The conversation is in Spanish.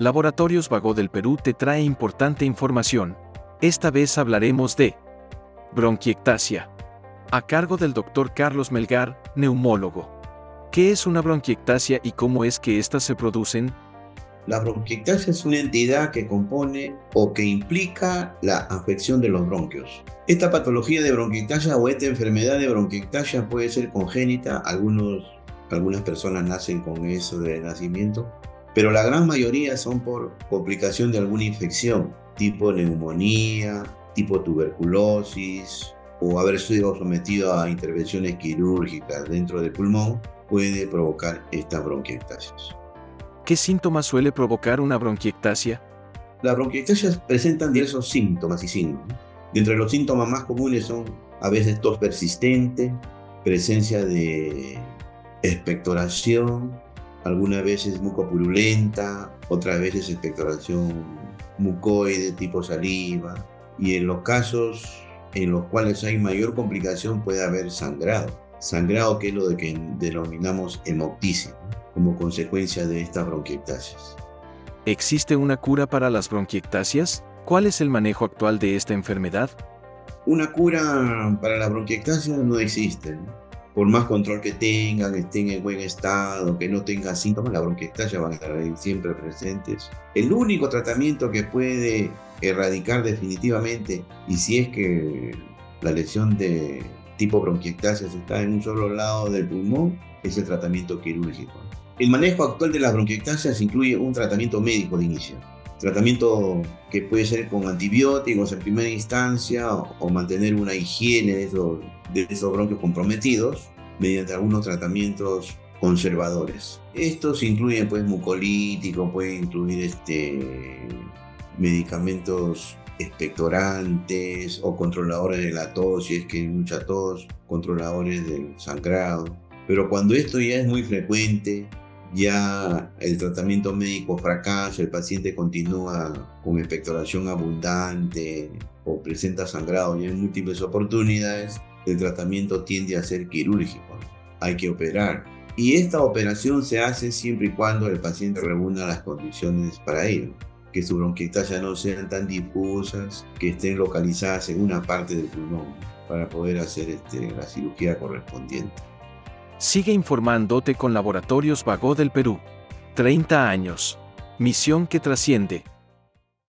Laboratorios Vago del Perú te trae importante información. Esta vez hablaremos de bronquiectasia. A cargo del Dr. Carlos Melgar, neumólogo. ¿Qué es una bronquiectasia y cómo es que éstas se producen? La bronquiectasia es una entidad que compone o que implica la afección de los bronquios. Esta patología de bronquiectasia o esta enfermedad de bronquiectasia puede ser congénita, algunos, algunas personas nacen con eso de nacimiento, pero la gran mayoría son por complicación de alguna infección, tipo neumonía, tipo tuberculosis o haber sido sometido a intervenciones quirúrgicas dentro del pulmón puede provocar estas bronquiectasias. ¿Qué síntomas suele provocar una bronquiectasia? Las bronquiectasias presentan diversos síntomas y signos. Dentro de los síntomas más comunes son a veces tos persistente, presencia de expectoración, algunas veces mucopurulenta, otras veces expectoración mucoide tipo saliva, y en los casos en los cuales hay mayor complicación puede haber sangrado. Sangrado que es lo de que denominamos hemoptisis, como consecuencia de estas bronquiectasias. ¿Existe una cura para las bronquiectasias? ¿Cuál es el manejo actual de esta enfermedad? Una cura para la bronquiectasia no existe por más control que tengan, estén en buen estado, que no tengan síntomas, la bronquiectasia van a estar ahí siempre presentes. El único tratamiento que puede erradicar definitivamente, y si es que la lesión de tipo bronquiectasia está en un solo lado del pulmón, es el tratamiento quirúrgico. El manejo actual de las bronquiectasias incluye un tratamiento médico de inicio tratamiento que puede ser con antibióticos en primera instancia o, mantener una higiene de esos, de esos bronquios comprometidos mediante algunos tratamientos conservadores. Estos incluyen pues mucolíticos, pueden incluir este, medicamentos expectorantes o controladores de la tos, si es que hay mucha tos, controladores del sangrado. Pero cuando esto ya es muy frecuente, ya el tratamiento médico fracasa, el paciente continúa con expectoración abundante o presenta sangrado ya en múltiples oportunidades, el tratamiento tiende a ser quirúrgico. Hay que operar. Y esta operación se hace siempre y cuando el paciente reúna las condiciones para ello. Que sus bronquitas no sean tan difusas, que estén localizadas en una parte del pulmón para poder hacer este, la cirugía correspondiente. Sigue informándote con Laboratorios Vago del Perú. 30 años. Misión que trasciende.